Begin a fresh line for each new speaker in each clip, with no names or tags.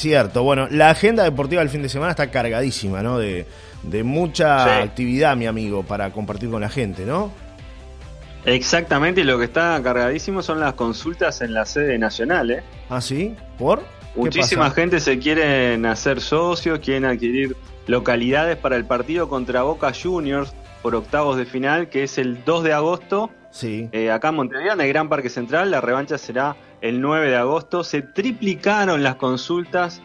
Cierto, bueno, la agenda deportiva del fin de semana está cargadísima, ¿no? De, de mucha
Sí.
actividad, mi amigo, para compartir con la gente, ¿no?
Exactamente, y lo que está cargadísimo son las consultas en la sede nacional. ¿eh?
¿Ah, sí? ¿Por? ¿Qué
Muchísima
pasa?
gente se quieren hacer socios, quieren adquirir localidades para el partido contra Boca Juniors por octavos de final, que es el 2 de agosto,
Sí.
eh, acá en Montevideo, en el Gran Parque Central. La revancha será el 9 de agosto. Se triplicaron las consultas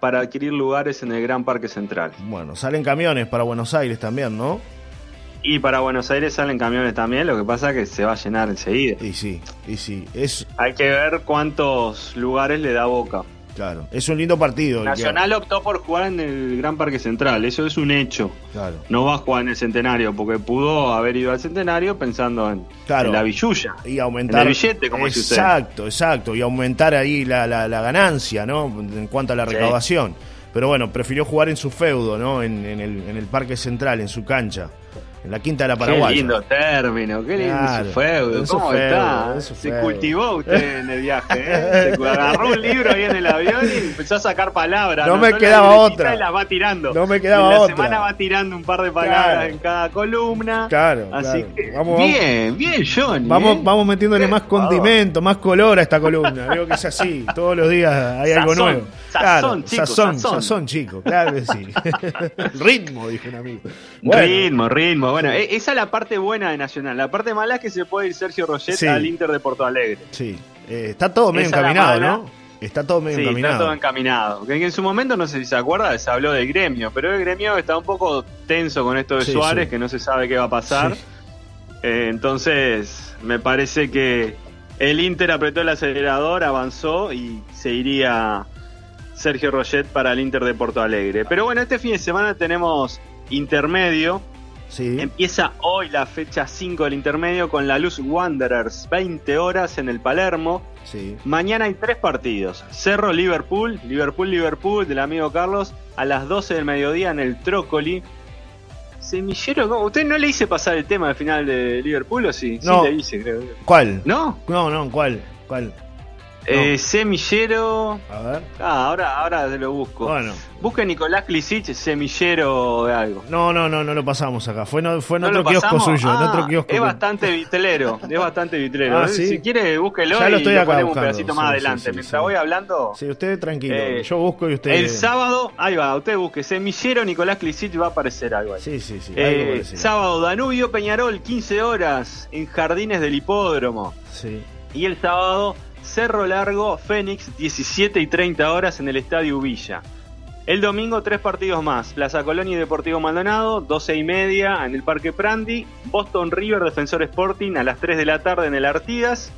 para adquirir lugares en el Gran Parque Central.
Bueno, salen camiones para Buenos Aires también, ¿no?
Y para Buenos Aires salen camiones también, lo que pasa es que se va a llenar enseguida.
Y sí, y sí. Es,
Hay que ver cuántos lugares le da Boca.
Claro, es un lindo partido.
Nacional optó por jugar en el Gran Parque Central, eso es un hecho.
Claro.
No va a jugar en el Centenario, porque pudo haber ido al Centenario pensando en,
Claro.
en la villuya.
Y aumentar.
En el billete, como dice.
Exacto, exacto. Y aumentar ahí la, la- la ganancia, ¿no? En cuanto a la
Sí.
recaudación. Pero bueno, prefirió jugar en su feudo, ¿no? En, en el, en el Parque Central, en su cancha. En la Quinta de la Paraguaya.
Qué lindo término, qué lindo
Claro,
su feudo. ¿Cómo
feudo,
está? Se cultivó usted en el viaje, ¿eh? Se agarró un libro ahí en el avión y empezó a sacar palabras.
No me quedaba otra.
Y las va tirando.
No me quedaba
en la
otra.
semana va tirando un par de palabras
Claro.
en cada columna.
Claro,
Así
claro.
que,
Vamos,
bien, bien, Johnny.
Vamos,
¿eh?
vamos metiéndole más condimento, más color a esta columna. Veo que es así. Todos los días hay algo nuevo.
sazón, chico,
sazón,
sazón.
sazón, chico. Claro que sí. Ritmo, dijo un amigo. Bueno,
Ritmo, ritmo. Bueno, e- esa es la parte buena de Nacional. La parte mala es que se puede ir Sergio Roget
Sí.
al Inter de Porto Alegre.
Sí. Eh, está todo medio
Esa
encaminado. ¿no? Está todo medio
Sí,
encaminado.
está todo encaminado. Que en su momento, no sé si se acuerda, se habló del gremio, pero el gremio está un poco tenso con esto de
Sí,
Suárez, que no se sabe qué va a pasar. Eh, entonces, me parece que el Inter apretó el acelerador, avanzó y se iría Sergio Roget para el Inter de Porto Alegre. Pero bueno, este fin de semana tenemos intermedio.
Sí.
Empieza hoy la fecha 5 del intermedio con la Luz Wanderers, 20 horas en el Palermo.
Sí.
Mañana hay tres partidos. Cerro Liverpool, Liverpool Liverpool del amigo Carlos a las 12 del mediodía en el Trócoli. Semillero, ¿cómo? ¿usted no le hice pasar el tema al final de Liverpool o sí?
No.
Sí le hice, creo.
¿Cuál?
¿No?
No, no, ¿cuál? ¿Cuál?
Eh, semillero.
A ver.
Ah, ahora, ahora lo busco.
Bueno.
Busque Nicolás Klisic, semillero de algo.
No, no, no, no lo pasamos acá. Fue, no, fue en
¿No
otro kiosco suyo, en
Ah,
otro kiosco.
Es bastante vitrero, es bastante vitrero.
Ah, ¿sí?
Si quiere, búsquelo
Ya lo
y
estoy
lo
acá
ponemos un
buscando,
pedacito
sí,
más
sí,
adelante.
sí,
Mientras voy hablando,
Sí, usted tranquilo.
Eh,
Yo busco y usted.
el sábado, ahí va, usted busque, semillero Nicolás Klisic va a aparecer algo ahí.
Sí, sí, sí.
Eh, sábado, Danubio Peñarol, 15 horas en Jardines del Hipódromo.
Sí.
Y el sábado, Cerro Largo, Fénix, 17 y 30 horas en el Estadio Villa. El domingo, tres partidos más. Plaza Colonia y Deportivo Maldonado, 12 y media en el Parque Prandi. Boston River, Defensor Sporting, a las 3 de la tarde en el Artigas.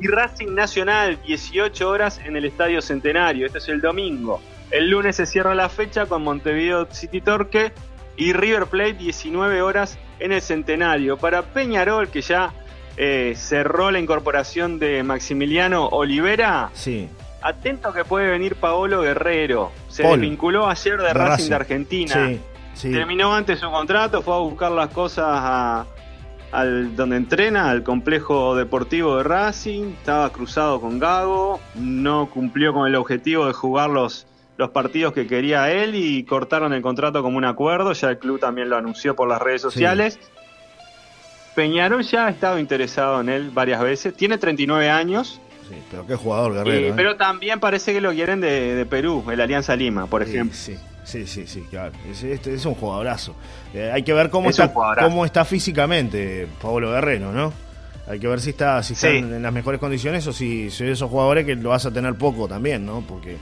Y Racing Nacional, 18 horas en el Estadio Centenario. Este es el domingo. El lunes se cierra la fecha con Montevideo City Torque y River Plate 19 horas en el Centenario. Para Peñarol, que ya eh, cerró la incorporación de Maximiliano Olivera,
Sí.
atento que puede venir Paolo Guerrero. Se
Paul.
desvinculó ayer de,
De
Racing,
Racing.
de Argentina.
Sí. Sí.
Terminó antes su contrato, fue a buscar las cosas a- al donde entrena, al complejo deportivo de Racing, estaba cruzado con Gago, no cumplió con el objetivo de jugar los, los partidos que quería él y cortaron el contrato como un acuerdo, ya el club también lo anunció por las redes sociales. Peñarol ya ha estado interesado en él varias veces, tiene 39 años,
Sí, pero qué jugador, Guerrero.
eh,
¿eh?
pero también parece que lo quieren de, de Perú, el Alianza Lima, por ejemplo.
Sí, sí, sí, sí, claro. Es, este es un jugadorazo. Eh, hay que ver cómo
Es
está,
jugadorazo.
cómo está físicamente Pablo Guerrero, ¿no? Hay que ver si está, si está
Sí.
en, en las mejores condiciones o si si esos jugadores que lo vas a tener poco también, ¿no? Porque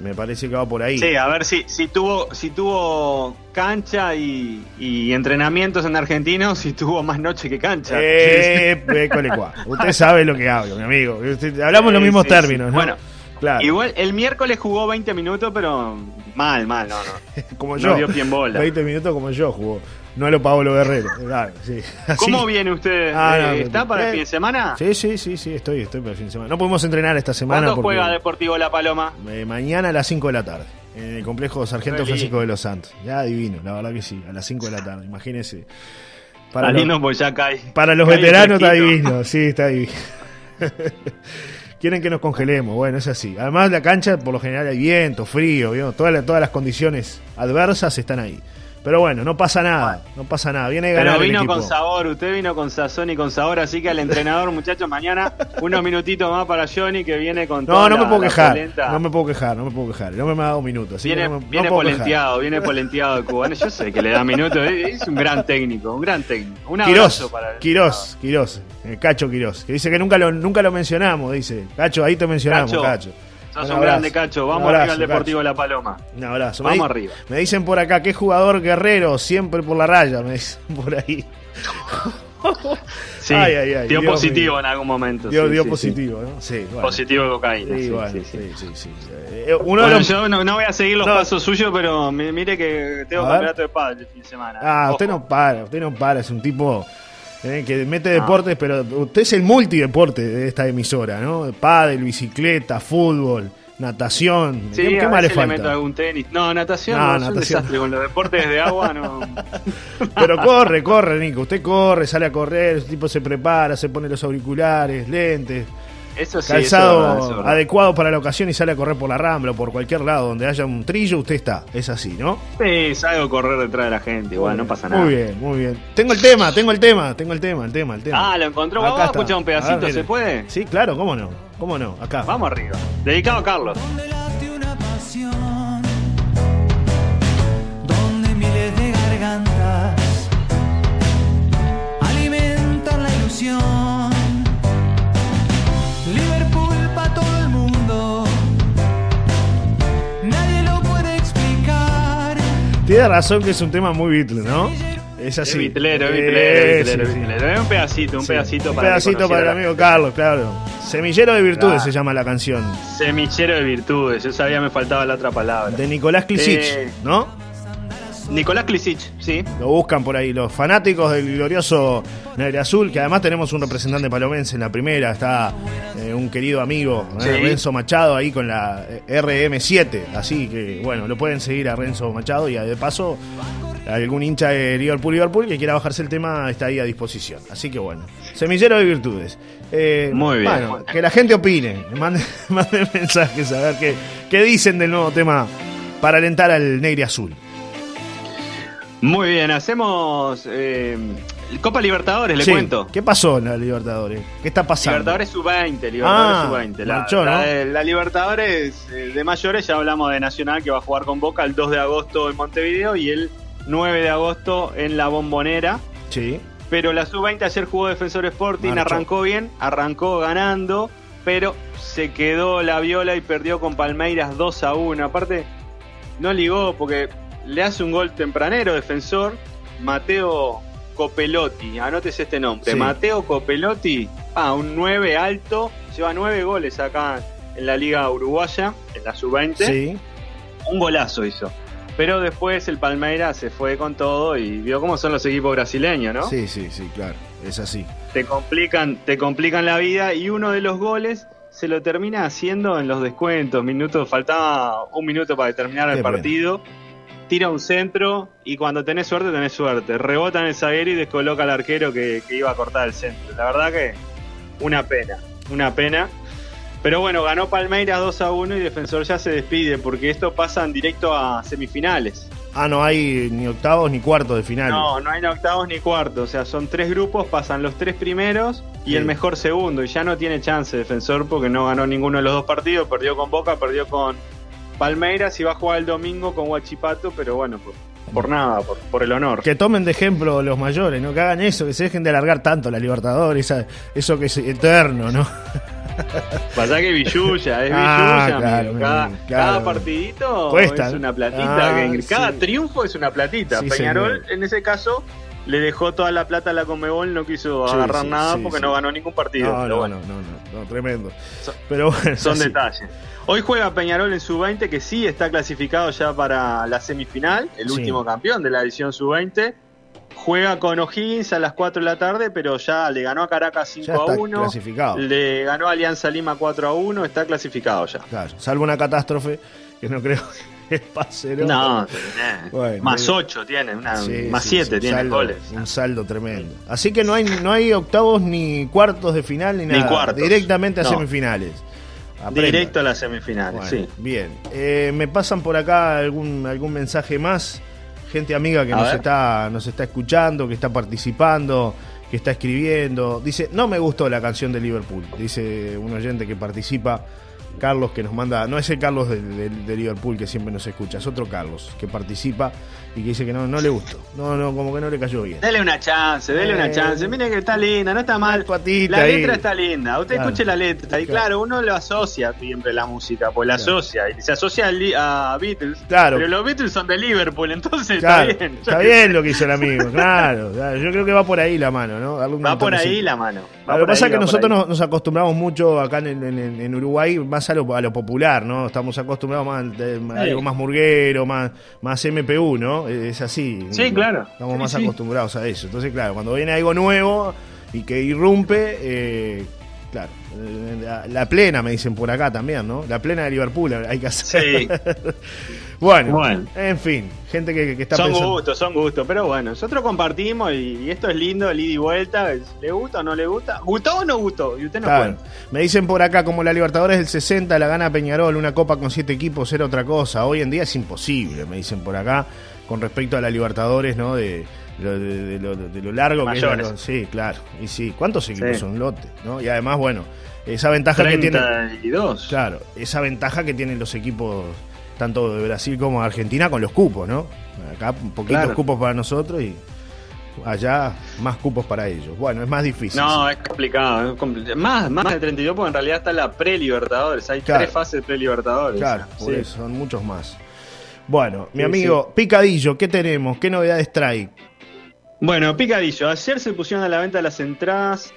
me parece que va por ahí.
Sí, a ver si, si tuvo si tuvo cancha y, y entrenamientos en Argentino, si tuvo más noche que cancha.
Eh, cuá. Usted sabe lo que hablo, mi amigo. Hablamos los mismos
sí,
términos,
sí.
¿no?
Bueno,
claro.
Igual el miércoles jugó 20 minutos, pero mal, mal, no, no.
como
no
yo.
dio pie en bola.
20 minutos como yo jugó. No lo Pablo Guerrero. Claro, sí. Así-
¿Cómo viene usted?
Ah,
Eh,
no,
¿Está para el fin de semana?
Sí, sí, sí, sí, estoy, estoy para el fin de semana. No podemos entrenar esta semana
¿Cuándo juega Deportivo La Paloma?
eh, mañana a las 5 de la tarde en el complejo Sargento Francisco de los Santos. Ya divino, la verdad que sí, a las 5 de la tarde. Imagínese.
Para
los,
lindo, pues ya cae.
para los
cae el
veteranos está divino, sí, está divino. Quieren que nos congelemos, bueno, es así. Además, la cancha, por lo general, hay viento, frío, ¿vio? Todas, todas las condiciones adversas están ahí. Pero bueno, no pasa nada, no pasa nada. Viene
Pero vino con sabor, usted vino con sazón y con sabor, así que al entrenador, muchachos, mañana unos minutitos más para Johnny que viene con
No, no me puedo quejar, no me puedo quejar, no me puedo quejar. No me ha dado minutos.
Viene, viene polenteado, viene polenteado el cubano. Yo sé que le da minutos, es un gran técnico, un gran técnico. Un
abrazo para Quirós, Quirós, Cacho Quirós, que dice que nunca lo, nunca lo mencionamos, dice. Cacho, ahí te mencionamos, Cacho.
Sos un, grande, Cacho. Vamos arriba al Deportivo La Paloma.
Un abrazo.
Vamos arriba.
Me dicen por acá, qué jugador guerrero, siempre por la raya, me dicen por ahí.
sí, dio positivo en algún momento.
Dio, dio positivo, ¿no?
Sí, Positivo de cocaína.
Sí, sí, sí.
Eh, uno Yo no, voy a seguir los pasos suyos, pero mire que tengo campeonato de padre el fin de semana.
Ah, usted no para, usted no para, es un tipo eh, que mete deportes, pero usted es el multideporte de esta emisora, ¿no? Pádel, bicicleta, fútbol, natación.
Sí, ¿Qué, más le falta? algún tenis. No, natación no, natación. un desastre. Con los deportes de agua no.
pero corre, corre, Nico. Usted corre, sale a correr, ese tipo se prepara, se pone los auriculares, lentes.
Eso sí,
calzado adecuado para la ocasión y sale a correr por la rambla o por cualquier lado donde haya un trillo, usted está. Es así, ¿no?
Sí, salgo a correr detrás de la gente, igual, no pasa nada.
Muy bien, muy bien. Tengo el tema, tengo el tema, tengo el tema, el tema, el tema.
Ah, lo encontró. Vamos a escuchar un pedacito, ¿se puede?
Sí, claro, cómo no. ¿Cómo no? Acá.
Vamos arriba. Dedicado a Carlos.
Donde miles de gargantas
Tiene razón que es un tema muy Beatle, ¿no?
Es así. Es bitlero, es bitlero, es Un pedacito, un pedacito
para Un pedacito para el amigo Carlos, claro. Semillero de Virtudes se llama la canción.
Semillero de Virtudes, yo sabía me faltaba la otra palabra.
De Nicolás Klisic, eh, ¿no?
Nicolás Klisic, sí.
Lo buscan por ahí, los fanáticos del glorioso Negre Azul, que además tenemos un representante palomense en la primera, está eh, un querido amigo, eh, Renzo Machado, ahí con la eh, RM7. Así que, bueno, lo pueden seguir a Renzo Machado y de paso, algún hincha de Liverpool, Liverpool que quiera bajarse el tema está ahí a disposición. Así que, bueno, semillero de virtudes.
Muy bien.
Bueno, que la gente opine, manden, mensajes a ver qué, qué dicen del nuevo tema para alentar al Negre Azul.
Muy bien, hacemos eh, Copa Libertadores, le cuento.
¿Qué pasó en la Libertadores? ¿Qué está pasando?
Libertadores sub-20, Libertadores ah, sub-20. La, Libertadores eh, de mayores, ya hablamos de Nacional que va a jugar con Boca el 2 de agosto en Montevideo y el 9 de agosto en La Bombonera.
Sí.
Pero la sub-20 ayer jugó Defensor Sporting, arrancó bien, arrancó ganando, pero se quedó la viola y perdió con Palmeiras 2 a 1. Aparte, no ligó porque le hace un gol tempranero, defensor, Mateo Copelotti, anótese este nombre, Mateo Copelotti, ah, un 9 alto, lleva 9 goles acá en la Liga Uruguaya, en la sub-20.
Sí.
Un golazo hizo. Pero después el Palmeiras se fue con todo y vio cómo son los equipos brasileños, ¿no?
Sí, sí, sí, claro, es así.
Te complican, te complican la vida y uno de los goles se lo termina haciendo en los descuentos, minutos, faltaba un minuto para terminar el partido tira un centro y cuando tenés suerte, tenés suerte. Rebota en el zaguero y descoloca al arquero que, iba a cortar el centro. La verdad que una pena, una pena. Pero bueno, ganó Palmeiras 2 a 1 y Defensor ya se despide porque esto pasa en directo a semifinales.
Ah, no hay ni octavos ni cuartos de final.
No, no hay ni octavos ni cuartos. O sea, son tres grupos, pasan los tres primeros y el mejor segundo. Y ya no tiene chance Defensor porque no ganó ninguno de los dos partidos. Perdió con Boca, perdió con Palmeiras iba a jugar el domingo con Huachipato, pero bueno, por, nada, por, el honor.
Que tomen de ejemplo los mayores, ¿no? Que hagan eso, que se dejen de alargar tanto la Libertadores, eso que es eterno, ¿no?
Pasa que Villuya, es ah, cada, partidito es una platita, ah, cada triunfo es una platita. Peñarol, en ese caso, le dejó toda la plata a la Comebol, no quiso agarrar nada porque no ganó ningún partido.
No, no, no, no, tremendo. pero bueno,
son detalles. Hoy juega Peñarol en sub-20, que sí está clasificado ya para la semifinal, el último campeón de la edición sub-20. Juega con O'Higgins a las 4 de la tarde, pero ya le ganó a Caracas 5 a 1.
Clasificado.
Le ganó a Alianza Lima 4 a 1, está clasificado ya.
Claro, salvo una catástrofe, que no creo que pase.
No, más 8 tiene, más 7 tiene goles.
Un saldo tremendo. Así que no hay, no hay octavos ni cuartos de final ni nada. Directamente a semifinales.
Directo a las semifinales,
Bueno,
sí.
Bien. Eh, me pasan por acá algún, algún mensaje más. Gente amiga que
A
nos
ver.
está, nos está escuchando, que está participando, que está escribiendo. Dice, no me gustó la canción de Liverpool. Dice un oyente que participa. Carlos que nos manda, no es el Carlos de, de- de Liverpool que siempre nos escucha, es otro Carlos que participa y que dice que no, no le gustó. No, no, como que no le cayó bien.
Dele una chance, dele
Eh,
una chance. Mire que está linda, no está mal.
patita
La
ahí.
letra está linda. Usted
Claro.
escuche la letra. Y
Claro.
claro, uno lo asocia siempre la música, pues la
Claro.
asocia. Y se asocia a, Beatles.
Claro.
Pero los Beatles son de Liverpool, entonces está bien.
está bien lo que hizo el amigo, claro. Yo creo que va por ahí la mano, ¿no? Darle
Va por ahí la mano. Va
Lo que pasa es que nosotros nos, nos acostumbramos mucho acá en, en- en- en Uruguay más a lo, a lo popular, ¿no? Estamos acostumbrados más de- a algo más murguero, más, más MPU, ¿no? Es así.
Sí, claro.
Estamos
Sí,
más
sí.
acostumbrados a eso. Entonces, claro, cuando viene algo nuevo y que irrumpe, eh, claro, eh, la, la plena me dicen por acá también, ¿no? La plena de Liverpool hay que hacer.
Sí.
bueno,
Bueno.
en fin, gente que, que está
son
pensando.
gustos, son gustos, pero bueno, nosotros compartimos y, y esto es lindo, el ida y vuelta, ¿le gusta o no le gusta? ¿Gustó o no gustó? Y usted nos
Claro.
cuenta.
Me dicen por acá, como la Libertadores del 60 la gana Peñarol, una copa con siete equipos era otra cosa. Hoy en día es imposible, me dicen por acá, con respecto a la Libertadores, ¿no? De, de lo- de- de lo, de lo largo que es.
Mayores.
la- Sí, claro. Y sí, ¿cuántos equipos
Sí.
son lote? ¿no? Y además, bueno, esa ventaja que tiene.
32.
Claro, esa ventaja que tienen los equipos, tanto de Brasil como de Argentina, con los cupos, ¿no? Acá poquitos
Claro.
cupos para nosotros y allá más cupos para ellos. Bueno, es más difícil.
No, es complicado. es Más, más de 32 porque en realidad está la pre-Libertadores. Hay
Claro.
tres fases de pre-Libertadores.
Claro, por
Sí.
eso, son muchos más. Bueno, mi
Sí,
amigo, Picadillo, ¿qué tenemos? ¿Qué novedades trae?
Bueno, Picadillo. Ayer se pusieron a la venta las entradas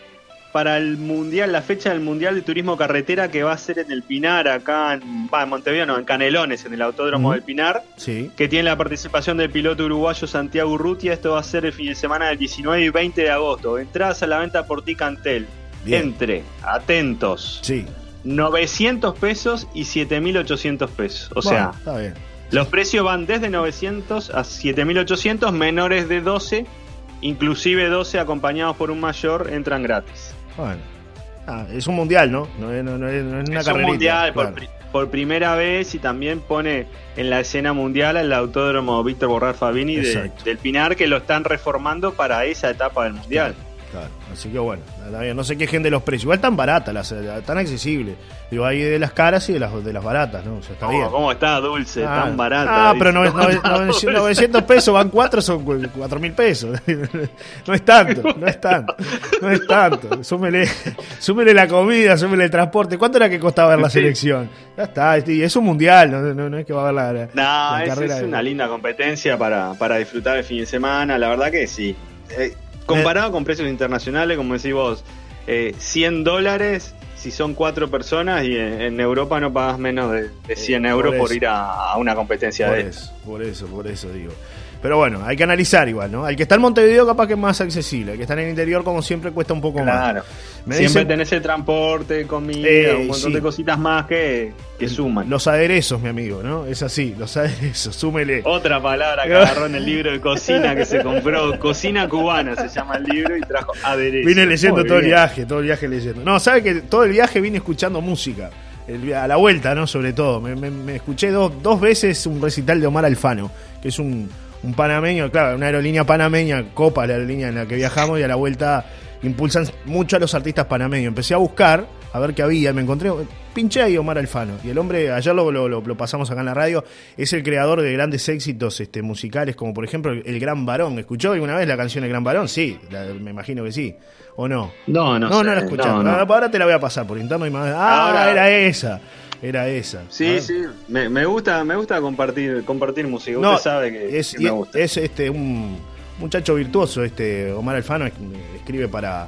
para el Mundial, la fecha del Mundial de Turismo Carretera que va a ser en el Pinar, acá en, va, en Montevideo, no, en Canelones, en el Autódromo del Pinar.
Sí.
que tiene la participación del piloto uruguayo Santiago Urrutia. Esto va a ser el fin de semana del 19 y 20 de agosto. Entradas a la venta por Ticantel.
Bien.
Entre, atentos,
Sí.
900 pesos y 7.800 pesos. O
Bueno,
sea,
está bien.
los precios van desde 900 a 7.800, menores de 12, inclusive 12 acompañados por un mayor, entran gratis.
Bueno. Ah, es un mundial, ¿no? No es, no- no es- no es una
es un mundial por,
claro.
pri- por primera vez y también pone en la escena mundial al autódromo Víctor Borrar Fabini de- del Pinar que lo están reformando para esa etapa del mundial.
Claro, así que bueno, no se quejen de los precios. Igual tan baratas, las, tan accesibles. Digo, hay de las caras y de las, de las baratas, ¿no? O sea, está
Oh,
bien.
¿Cómo está dulce,
Ah,
tan barata?
Ah, pero
dice.
nove- nove- nove- 900 pesos, van 4, son 4 mil pesos. No es tanto, no es tanto, no es tanto. Súmele, súmele la comida, súmele el transporte. ¿Cuánto era que costaba ver la selección? Ya está, es un mundial, no, no- no es que va a haber la, la-
No,
la
es,
carrera
es
de-
una linda competencia para, para disfrutar el fin de semana, la verdad que sí. Eh, comparado con precios internacionales, como decís vos, eh, 100 dólares si son cuatro personas y en, en Europa no pagas menos de, de 100
Eh,
euros
por
ir a, a una competencia
Por
de
eso, por eso, por eso digo. Pero bueno, hay que analizar igual, ¿no? Al que está en Montevideo capaz que es más accesible. El que está en el interior, como siempre, cuesta un poco
Claro.
más. Me
Siempre
dicen-
tenés el transporte, comida,
Eh,
un montón
sí.
de cositas más que, que suman.
Los aderezos, mi amigo, ¿no? Es así, los aderezos, súmele.
Otra palabra que agarró en el libro de cocina que se compró, Cocina Cubana se llama el libro y trajo aderezo.
Vine leyendo
Muy
todo el viaje, todo el viaje leyendo. No, sabe que todo el viaje vine escuchando música. El a la vuelta, ¿no? Sobre todo. Me, me- me escuché dos, dos veces un recital de Omar Alfano, que es un, un panameño, claro, una aerolínea panameña, Copa, la aerolínea en la que viajamos, y a la vuelta impulsan mucho a los artistas panameños. Empecé a buscar, a ver qué había, y me encontré, pinché ahí Omar Alfano. Y el hombre, ayer lo, lo- pasamos acá en la radio, es el creador de grandes éxitos este, musicales, como por ejemplo El Gran Varón. ¿Escuchó alguna vez la canción El Gran Varón? Sí, la- me imagino que sí. ¿O no?
No, no,
No, no la escuché.
no, no.
Ahora te la voy a pasar por interno y más. Ah,
Ahora-
era esa. Era esa.
Sí,
Ah.
sí, me, me gusta, me gusta compartir, compartir música.
No,
Usted sabe que,
es,
que me gusta.
es este un muchacho virtuoso, este Omar Alfano, es- escribe para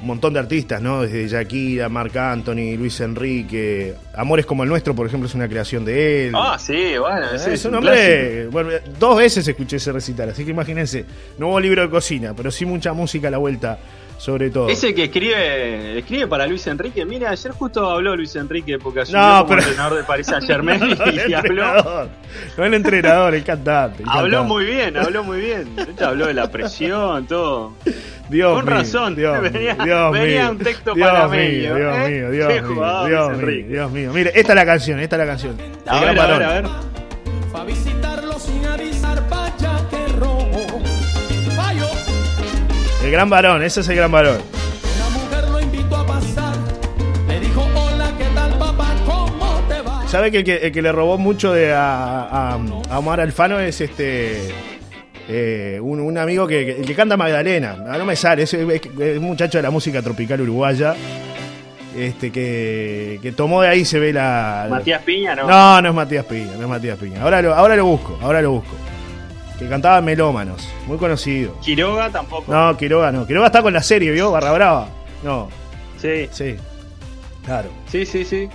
un montón de artistas, ¿no? Desde Shakira, Marc Anthony, Luis Enrique. Amores como el nuestro, por ejemplo, es una creación de él.
Ah, sí, bueno, ese
es un hombre. Bueno, dos veces escuché ese recital, así que imagínense. No hubo libro de cocina, pero sí mucha música a la vuelta sobre todo.
Ese que escribe escribe para Luis Enrique. Mira, ayer justo habló Luis Enrique porque asumió
No,
como
pero-
entrenador de Paris Saint Germain
no, el
y habló,
no el entrenador, el cantante. el
habló
cantante.
muy bien, habló muy bien. Habló de la presión, todo.
Dios
Con
mío,
razón,
Dios
venía-
Dios
venía
mío,
un texto
Dios
panameño,
mío, Dios
¿eh?
mío, Dios mío, Dios mío. Dios mío. Mire, esta es la canción, esta es la canción.
A ver, a ver, a ver.
El gran varón, ese es el gran varón.
una mujer lo invitó a pasar. Le dijo, hola, ¿qué tal papá? ¿Cómo te va?
¿Sabe que el que, el que le robó mucho de a, a- a Omar Alfano es este eh, un, un amigo que, que- canta Magdalena? Ah, No me sale, es, es- es un muchacho de la música tropical uruguaya. Este que, que tomó de ahí se ve la.
Matías Piña, ¿no?
No, no es Matías Piña, no es Matías Piña. Ahora lo, ahora lo busco, ahora lo busco. Que cantaba Melómanos, muy conocido.
Quiroga tampoco.
No, Quiroga no. Quiroga está con la serie, ¿vio? Barra Brava. No,
Sí,
sí. Claro,
sí, sí, sí.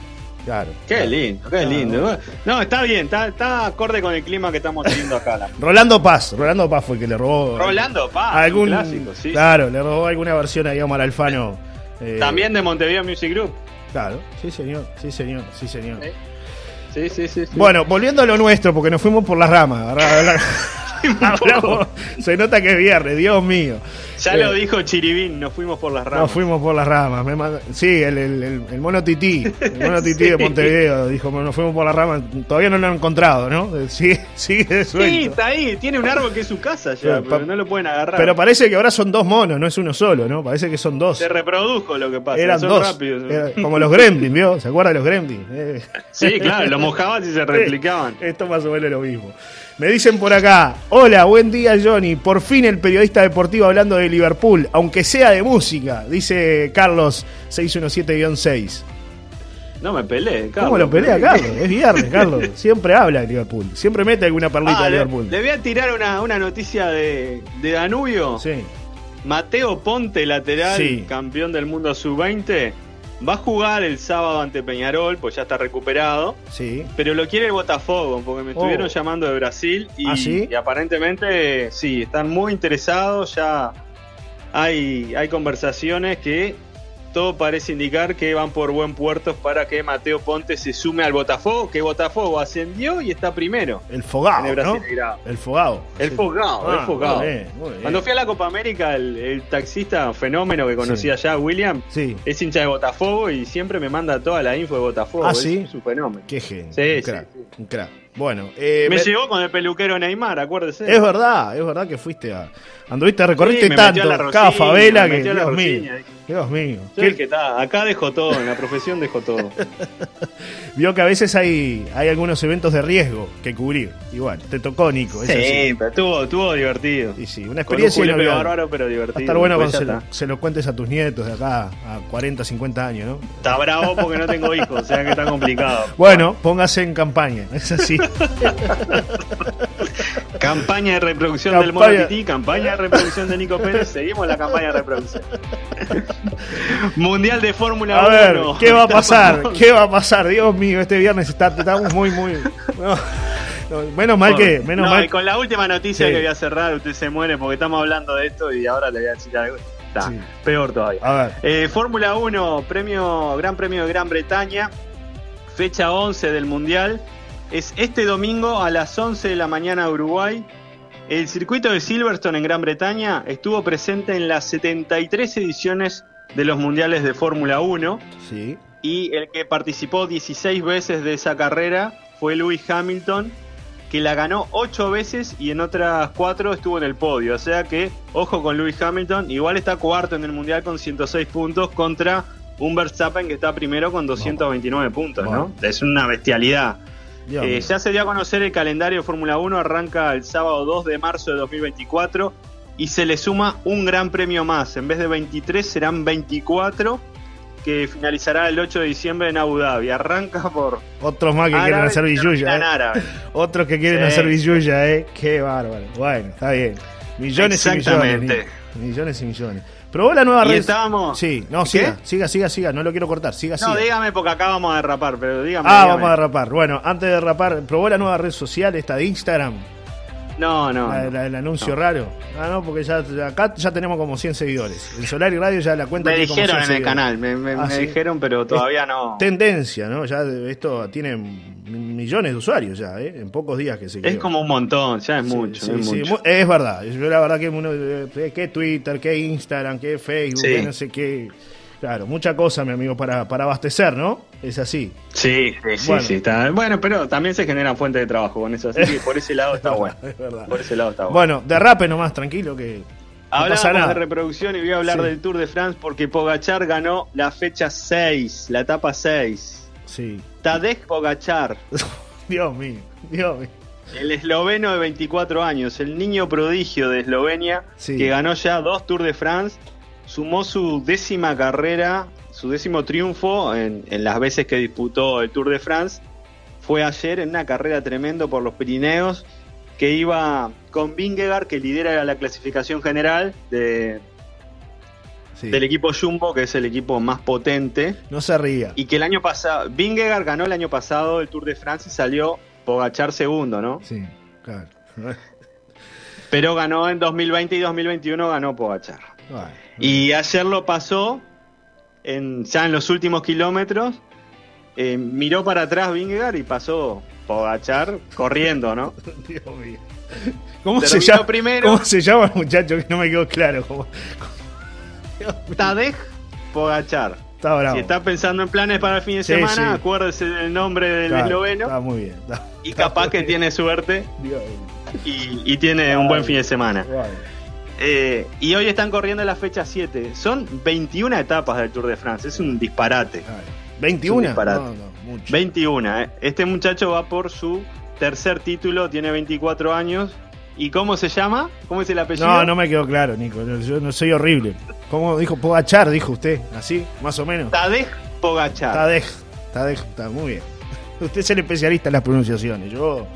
claro.
Qué lindo, qué lindo. No, está bien, está, está acorde con el clima que estamos teniendo acá. La...
Rolando Paz, Rolando Paz fue el que le robó.
Rolando Paz,
algún
un clásico, sí.
Claro, le robó alguna versión ahí a Omar Alfano. eh,
También de Montevideo Music Group.
Claro, sí señor, sí señor, sí señor.
Sí, sí, sí. sí.
Bueno, volviendo a lo nuestro, porque nos fuimos por las ramas. Hablamos- se nota que es viernes, Dios mío.
ya
Eh,
lo dijo Chiribín, nos fuimos por las ramas.
Nos fuimos por las ramas. me manda- sí, el, el, el- el mono tití. El mono tití de
Sí.
Montevideo dijo: Nos fuimos por las ramas. Todavía no lo han encontrado, ¿no? Sigue, sigue de
Sí,
suelto.
está ahí, tiene un árbol que es su casa ya,
Sí,
pero no lo pueden agarrar.
Pero parece que ahora son dos monos, no es uno solo, ¿no? Parece que son dos.
Se reprodujo lo que pasa,
Eran
son
dos.
rápidos.
Era como los gremlins, ¿vio? ¿Se acuerda de los gremlins? Eh.
Sí, claro, lo mojaban y se replicaban.
Esto más o menos es lo mismo. Me dicen por acá, hola, buen día Johnny, por fin el periodista deportivo hablando de Liverpool, aunque sea de música, dice Carlos 617-6.
No me peleé, Carlos.
¿Cómo lo pelea Carlos? Es viernes, Carlos. Siempre habla de Liverpool, siempre mete alguna perlita
Ah,
de Liverpool.
le voy a tirar una, una noticia de, de Danubio.
Sí,
Mateo Ponte, lateral,
Sí.
campeón del mundo sub-20, va a jugar el sábado ante Peñarol, pues ya está recuperado.
sí.
Pero lo quiere el Botafogo, porque me estuvieron
Oh.
llamando de Brasil y,
¿Ah, sí?
y aparentemente sí, están muy interesados, ya hay, hay conversaciones que todo parece indicar que van por buen puerto para que Mateo Ponte se sume al Botafogo, que Botafogo ascendió y está primero
El fogado,
el
¿no? El fogado.
El
Sí.
fogado,
Ah,
el fogado.
Muy bien, muy bien.
Cuando fui a la Copa América, el, el taxista fenómeno que conocía ya, William,
Sí,
es hincha de Botafogo y siempre me manda toda la info de Botafogo.
Ah,
es
¿sí?
su fenómeno.
qué genio.
Sí,
un
sí,
crack,
sí.
un crack. Bueno, eh,
Me
me-
llegó con el peluquero Neymar, acuérdese.
es verdad, es verdad que fuiste a... Anduviste, recorriste
Sí, me
tanto,
a la
cada
Rosina,
favela
me
que... Dios mío. Dios mío. ¿Qué-
el que está, acá dejo todo, en la profesión dejo todo.
Vio que a veces hay, hay algunos eventos de riesgo que cubrir. Igual, te tocó, Nico.
sí, pero estuvo, estuvo divertido.
Y sí, una
Con un
experiencia inolvidable.
bárbaro, pero divertido.
Va a estar bueno cuando lo, se lo cuentes a tus nietos de acá a 40, 50 años, ¿no?
Está bravo porque no tengo hijos, o sea que está complicado.
Bueno, póngase en campaña, es así.
Campaña de reproducción
Campaña-
del Mono Tití, campaña de reproducción de Nico Pérez, seguimos la campaña de reproducción. Mundial de Fórmula
A ver,
1.
¿qué va a pasar? ¿Qué va a pasar? Dios mío, este viernes está, estamos muy, muy... no, no, menos mal que... Menos
No,
mal
y con la última noticia
Sí.
que voy a cerrar, usted se muere porque estamos hablando de esto y ahora le voy a decir algo. Está
Sí.
peor todavía.
A ver,
Eh, Fórmula 1, premio, Gran Premio de Gran Bretaña, fecha 11 del Mundial. Es este domingo a las 11 de la mañana Uruguay. El circuito de Silverstone en Gran Bretaña estuvo presente en las 73 ediciones de los Mundiales de Fórmula 1
sí.
y el que participó 16 veces de esa carrera fue Lewis Hamilton, que la ganó 8 veces y en otras 4 estuvo en el podio. O sea que, ojo con Lewis Hamilton, igual está cuarto en el Mundial con 106 puntos contra un Verstappen que está primero con 229 puntos, ¿no? Es una bestialidad. Eh, ya se dio a conocer el calendario de Fórmula 1, arranca el sábado 2 de marzo de 2024 y se le suma un gran premio más. En vez de 23 serán 24 que finalizará el 8 de diciembre en Abu Dhabi. Arranca por
Otros más que quieren hacer billulla. ¿eh? Otros que quieren
Sí.
hacer billulla, ¿eh? Qué bárbaro. Bueno, está bien. Millones y millones. Millones y millones. Probó la nueva
Y
red.
estábamos-
Sí, no,
¿Qué?
siga, siga, siga, siga. No lo quiero cortar. Siga,
No,
siga.
dígame porque acá vamos a derrapar, pero dígame.
Ah,
dígame.
vamos a derrapar. Bueno, antes de derrapar, probó la nueva red social, esta de Instagram.
No, no.
La-
no.
la- el anuncio raro. Ah, no, porque ya, acá ya tenemos como 100 seguidores. En Solar y Radio ya la cuenta
Me
tiene como
dijeron
100
en el canal, me, me-
Ah,
me
¿sí?
dijeron, pero todavía no.
Tendencia, ¿no? Ya esto tiene millones de usuarios ya, ¿eh? En pocos días que se
Es
creó.
como un montón, ya es
Sí,
mucho.
sí,
es mucho.
mu- es verdad. Yo la verdad que uno, eh, que Twitter, que Instagram, que Facebook, que no sé qué. Claro, mucha cosa, mi amigo, para, para abastecer, ¿no? Es así.
Sí, sí, sí,
Bueno.
sí, está. Bueno, pero también se generan fuentes de trabajo con eso, así que por ese lado está bueno.
Es verdad.
Por ese lado está bueno.
Bueno, derrape nomás, tranquilo, que no
Hablábamos
nada.
de reproducción y voy a hablar
Sí.
del Tour de France porque Pogachar ganó la fecha 6, la etapa 6.
Sí.
Tadej Pogachar,
Dios mío, Dios mío.
el esloveno de 24 años, el niño prodigio de Eslovenia,
Sí.
que ganó ya dos Tour de France, sumó su décima carrera, su décimo triunfo en, en las veces que disputó el Tour de France. Fue ayer en una carrera tremendo por los Pirineos, que iba con Vingegaard, que lidera la clasificación general de,
Sí.
del equipo Jumbo, que es el equipo más potente,
No se ría.
y que el año pasado, Vingegaard ganó el año pasado el Tour de France y salió Pogachar segundo, ¿no?
Sí, claro.
Pero ganó en 2020 y 2021 ganó Pogachar.
Bueno,
Y ayer lo pasó, en, ya en los últimos kilómetros, eh, miró para atrás Vingegaard y pasó Pogachar corriendo, ¿no?
Dios mío. ¿Cómo se, llama,
primero.
¿Cómo se llama el muchacho? Que no me quedó claro. ¿Cómo-
Tadej Pogachar.
Está bravo.
Si está pensando en planes para el fin de
Sí,
semana,
sí.
acuérdese del nombre del esloveno
Está muy bien. está-
y capaz que
bien.
tiene suerte
Dios
y, y tiene un buen fin de semana. Eh, y hoy están corriendo la fecha 7. Son 21 etapas del Tour de France. Es un disparate.
Claro. 21.
disparate.
No, no, mucho.
21. eh. Este muchacho va por su tercer título, tiene 24 años. ¿Y cómo se llama? ¿Cómo es el apellido?
No, no me quedó claro, Nico. Yo- Yo no soy horrible. ¿Cómo dijo? Pogachar, dijo usted. Así, más o menos.
Tadej Pogachar.
Tadej. Tadej, está muy bien. Usted es el especialista en las pronunciaciones. Yo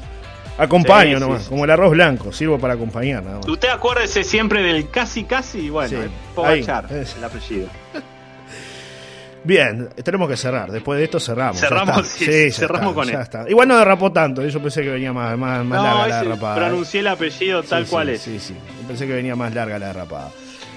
acompaño
Sí,
nomás,
sí, sí.
como el arroz blanco. Sirvo para acompañar nada más.
Usted acuérdese siempre del casi casi, bueno,
Sí,
eh, Pogachar, el apellido.
Bien, tenemos que cerrar. Después de esto cerramos. ya
Cerramos,
está.
sí,
ya
cerramos
está,
con
ya
esto.
está. Igual no derrapó tanto. Yo pensé que venía más, más, más
no,
larga la derrapada. ¿eh?
pronuncié el apellido
Sí,
tal
sí,
cual es.
Sí, sí. Yo pensé que venía más larga la derrapada.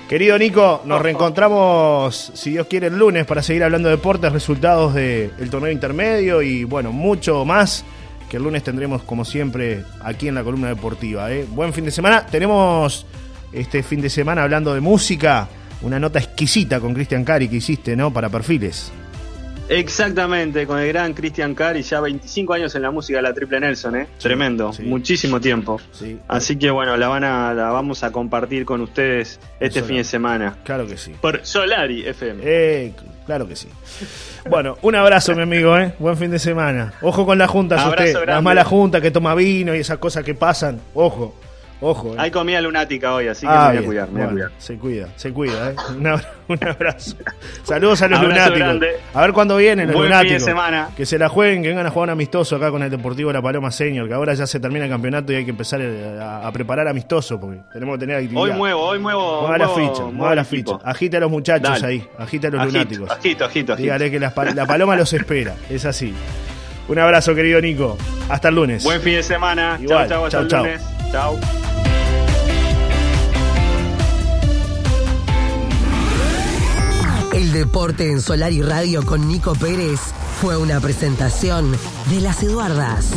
Querido Nico, nos reencontramos, si Dios quiere, el lunes para seguir hablando de deportes, resultados del torneo intermedio y, bueno, mucho más que el lunes tendremos, como siempre, aquí en la columna deportiva. ¿eh? Buen fin de semana. Tenemos este fin de semana hablando de música, una nota exquisita con Cristian Cari que hiciste, ¿no? Para perfiles.
Exactamente, con el gran Christian Cari, ya 25 años en la música de la Triple Nelson, ¿eh? Tremendo,
sí.
muchísimo tiempo.
Sí,
Así que bueno, la van a, la vamos a compartir con ustedes este fin de semana.
claro que sí.
Por Solari FM.
Eh, claro que sí. Bueno, un abrazo, mi amigo, ¿eh? Buen fin de semana. Ojo con las juntas,
Abrazo
usted.
grande.
Las malas juntas que toma vino y esas cosas que pasan. Ojo, ojo. ¿eh?
Hay comida lunática hoy, así que
Ah,
me voy a cuidar, me voy a
Bueno,
cuidar.
Se cuida, se cuida, ¿eh? Un abra- un abrazo. Saludos a los
Abrazo
lunáticos.
grande.
A ver cuándo vienen los
Buen fin de
lunáticos.
semana.
Que se la jueguen, que vengan a jugar un amistoso acá con el Deportivo La Paloma Senior, que ahora ya se termina el campeonato y hay que empezar eh, a, a preparar amistoso, porque tenemos que tener actividad.
Hoy muevo, hoy muevo.
Mueva la ficha, mueva la ficha. Agita a los muchachos
Dale.
ahí, agita a los
Agito,
lunáticos.
agito, agito, agito.
Dígale que la paloma los espera, es así. Un abrazo, querido Nico. Hasta el lunes.
Buen fin de semana.
Igual,
Chao, chao, hasta
chau,
el
chau.
lunes. Chao.
El deporte en Solar y Radio con Nico Pérez fue una presentación de las Eduardas.